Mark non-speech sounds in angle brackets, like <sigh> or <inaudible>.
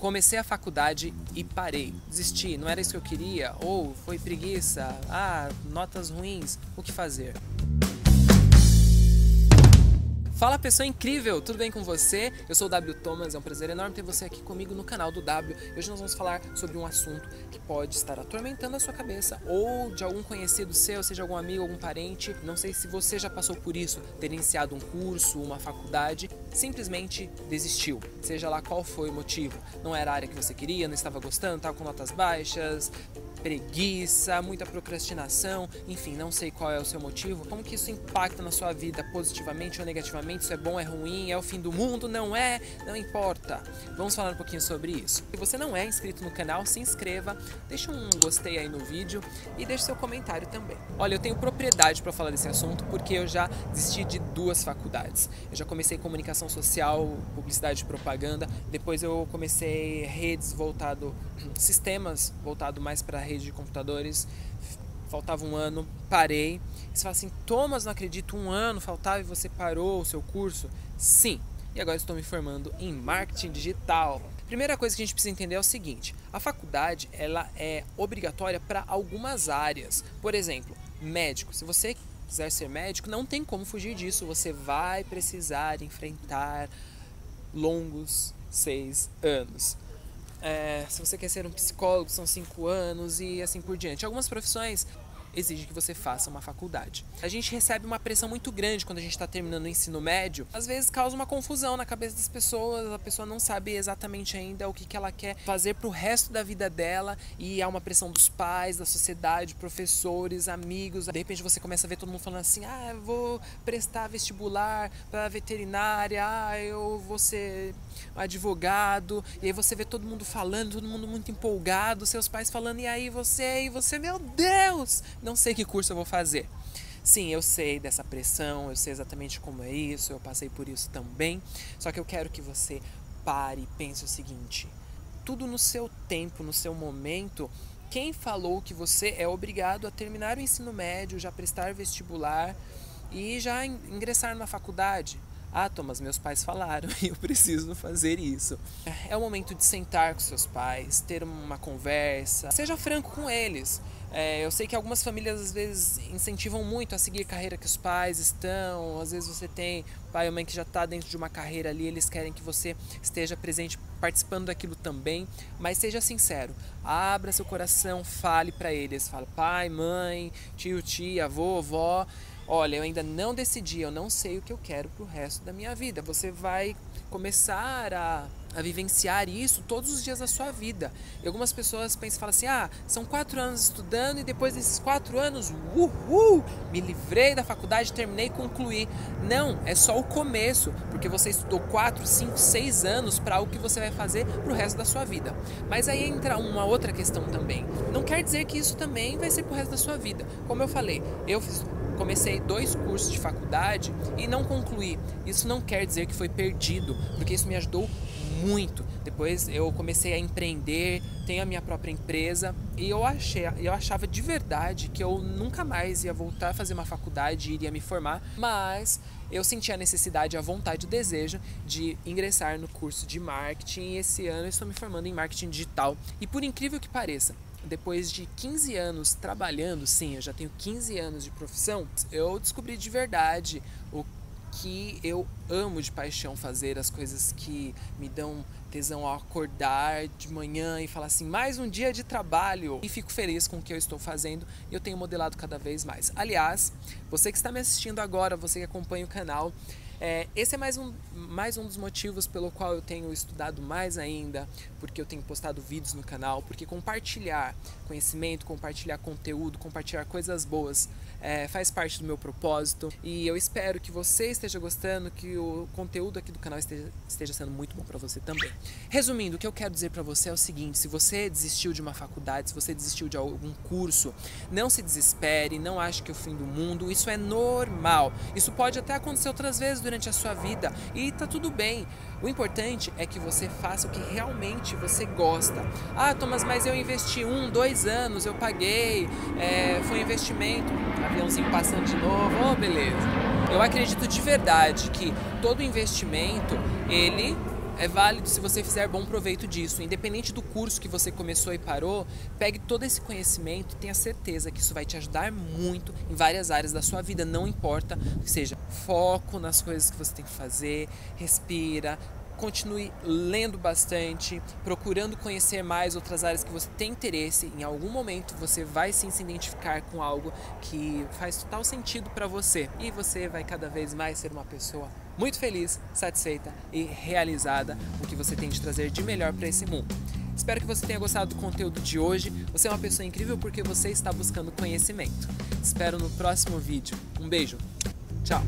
Comecei a faculdade e parei. Desisti, não era isso que eu queria, ou foi preguiça, ah, notas ruins, o que fazer? Fala pessoa incrível, tudo bem com você? Eu sou o W Thomas, é um prazer enorme ter você aqui comigo no canal do W. Hoje nós vamos falar sobre um assunto que pode estar atormentando a sua cabeça ou de algum conhecido seu, seja algum amigo, algum parente. Não sei se você já passou por isso, ter iniciado um curso, uma faculdade, simplesmente desistiu, seja lá qual foi o motivo. Não era a área que você queria, não estava gostando, estava com notas baixas, preguiça, muita procrastinação, enfim, não sei qual é o seu motivo. Como que isso impacta na sua vida positivamente ou negativamente? Isso é bom, é ruim, é o fim do mundo? Não é? Não importa. Vamos falar um pouquinho sobre isso. Se você não é inscrito no canal, se inscreva, deixa um gostei aí no vídeo e deixe seu comentário também. Olha, eu tenho propriedade para falar desse assunto porque eu já desisti de duas faculdades. Eu já comecei comunicação social, publicidade e propaganda, depois eu comecei redes voltado <clears throat> sistemas voltado mais para rede de computadores. Faltava um ano, parei. Você fala assim, Thomas, não acredito, um ano faltava e você parou o seu curso? Sim, e agora estou me formando em marketing digital. Primeira coisa que a gente precisa entender é o seguinte: a faculdade ela é obrigatória para algumas áreas. Por exemplo, médico. Se você quiser ser médico, não tem como fugir disso. Você vai precisar enfrentar longos seis anos. É, se você quer ser um psicólogo, são cinco anos e assim por diante. Algumas profissões exige que você faça uma faculdade. A gente recebe uma pressão muito grande quando a gente está terminando o ensino médio. Às vezes causa uma confusão na cabeça das pessoas, a pessoa não sabe exatamente ainda o que, que ela quer fazer para o resto da vida dela e há uma pressão dos pais, da sociedade, professores, amigos. De repente você começa a ver todo mundo falando assim: ah, eu vou prestar vestibular para veterinária, ah, eu vou ser advogado. E aí você vê todo mundo falando, todo mundo muito empolgado, seus pais falando, e aí você, e você, meu Deus, não sei que curso eu vou fazer. Sim, eu sei dessa pressão, eu sei exatamente como é isso, eu passei por isso também. Só que eu quero que você pare e pense o seguinte: tudo no seu tempo, no seu momento. Quem falou que você é obrigado a terminar o ensino médio, já prestar vestibular e já ingressar numa faculdade? Ah, Thomas, meus pais falaram <laughs> e eu preciso fazer isso. É o momento de sentar com seus pais, ter uma conversa, seja franco com eles. É, eu sei que algumas famílias às vezes incentivam muito a seguir a carreira que os pais estão. Às vezes você tem pai ou mãe que já está dentro de uma carreira ali, eles querem que você esteja presente, participando daquilo também. Mas seja sincero, abra seu coração, fale para eles. Fala, pai, mãe, tio, tia, avô, avó olha, eu ainda não decidi, eu não sei o que eu quero pro resto da minha vida. Você vai começar a, a vivenciar isso todos os dias da sua vida. E algumas pessoas pensam falam assim: ah, são quatro anos estudando e depois desses quatro anos, uhul, me livrei da faculdade, terminei concluí. Não, é só o começo, porque você estudou quatro, cinco, seis anos para o que você vai fazer pro resto da sua vida. Mas aí entra uma outra questão também. Não quer dizer que isso também vai ser pro resto da sua vida. Como eu falei, eu fiz comecei dois cursos de faculdade e não concluí. Isso não quer dizer que foi perdido, porque isso me ajudou muito. Depois eu comecei a empreender, tenho a minha própria empresa e eu achei, eu achava de verdade que eu nunca mais ia voltar a fazer uma faculdade iria me formar, mas eu senti a necessidade, a vontade, o desejo de ingressar no curso de marketing e esse ano eu estou me formando em marketing digital. E por incrível que pareça, depois de 15 anos trabalhando, sim, eu já tenho 15 anos de profissão, eu descobri de verdade o que eu amo de paixão fazer, as coisas que me dão tesão ao acordar de manhã e falar assim, mais um dia de trabalho. E fico feliz com o que eu estou fazendo e eu tenho modelado cada vez mais. Aliás, você que está me assistindo agora, você que acompanha o canal, é, esse é mais um, mais um dos motivos pelo qual eu tenho estudado mais ainda, porque eu tenho postado vídeos no canal, porque compartilhar conhecimento, compartilhar conteúdo, compartilhar coisas boas é, faz parte do meu propósito e eu espero que você esteja gostando, que o conteúdo aqui do canal esteja, esteja sendo muito bom para você também. Resumindo, o que eu quero dizer para você é o seguinte: se você desistiu de uma faculdade, se você desistiu de algum curso, não se desespere, não ache que é o fim do mundo, isso é normal. Isso pode até acontecer outras vezes durante a sua vida e tá tudo bem. O importante é que você faça o que realmente você gosta. Ah, Thomas, mas eu investi um, dois anos, eu paguei, é, foi um investimento. Aviãozinho passando de novo, oh, beleza. Eu acredito de verdade que todo investimento, ele é válido se você fizer bom proveito disso. Independente do curso que você começou e parou, pegue todo esse conhecimento, tenha certeza que isso vai te ajudar muito em várias áreas da sua vida, não importa seja foco nas coisas que você tem que fazer, respira, continue lendo bastante, procurando conhecer mais outras áreas que você tem interesse. Em algum momento você vai sim se identificar com algo que faz total sentido para você e você vai cada vez mais ser uma pessoa muito feliz, satisfeita e realizada o que você tem de trazer de melhor para esse mundo. Espero que você tenha gostado do conteúdo de hoje. Você é uma pessoa incrível porque você está buscando conhecimento. Espero no próximo vídeo. Um beijo. Tchau.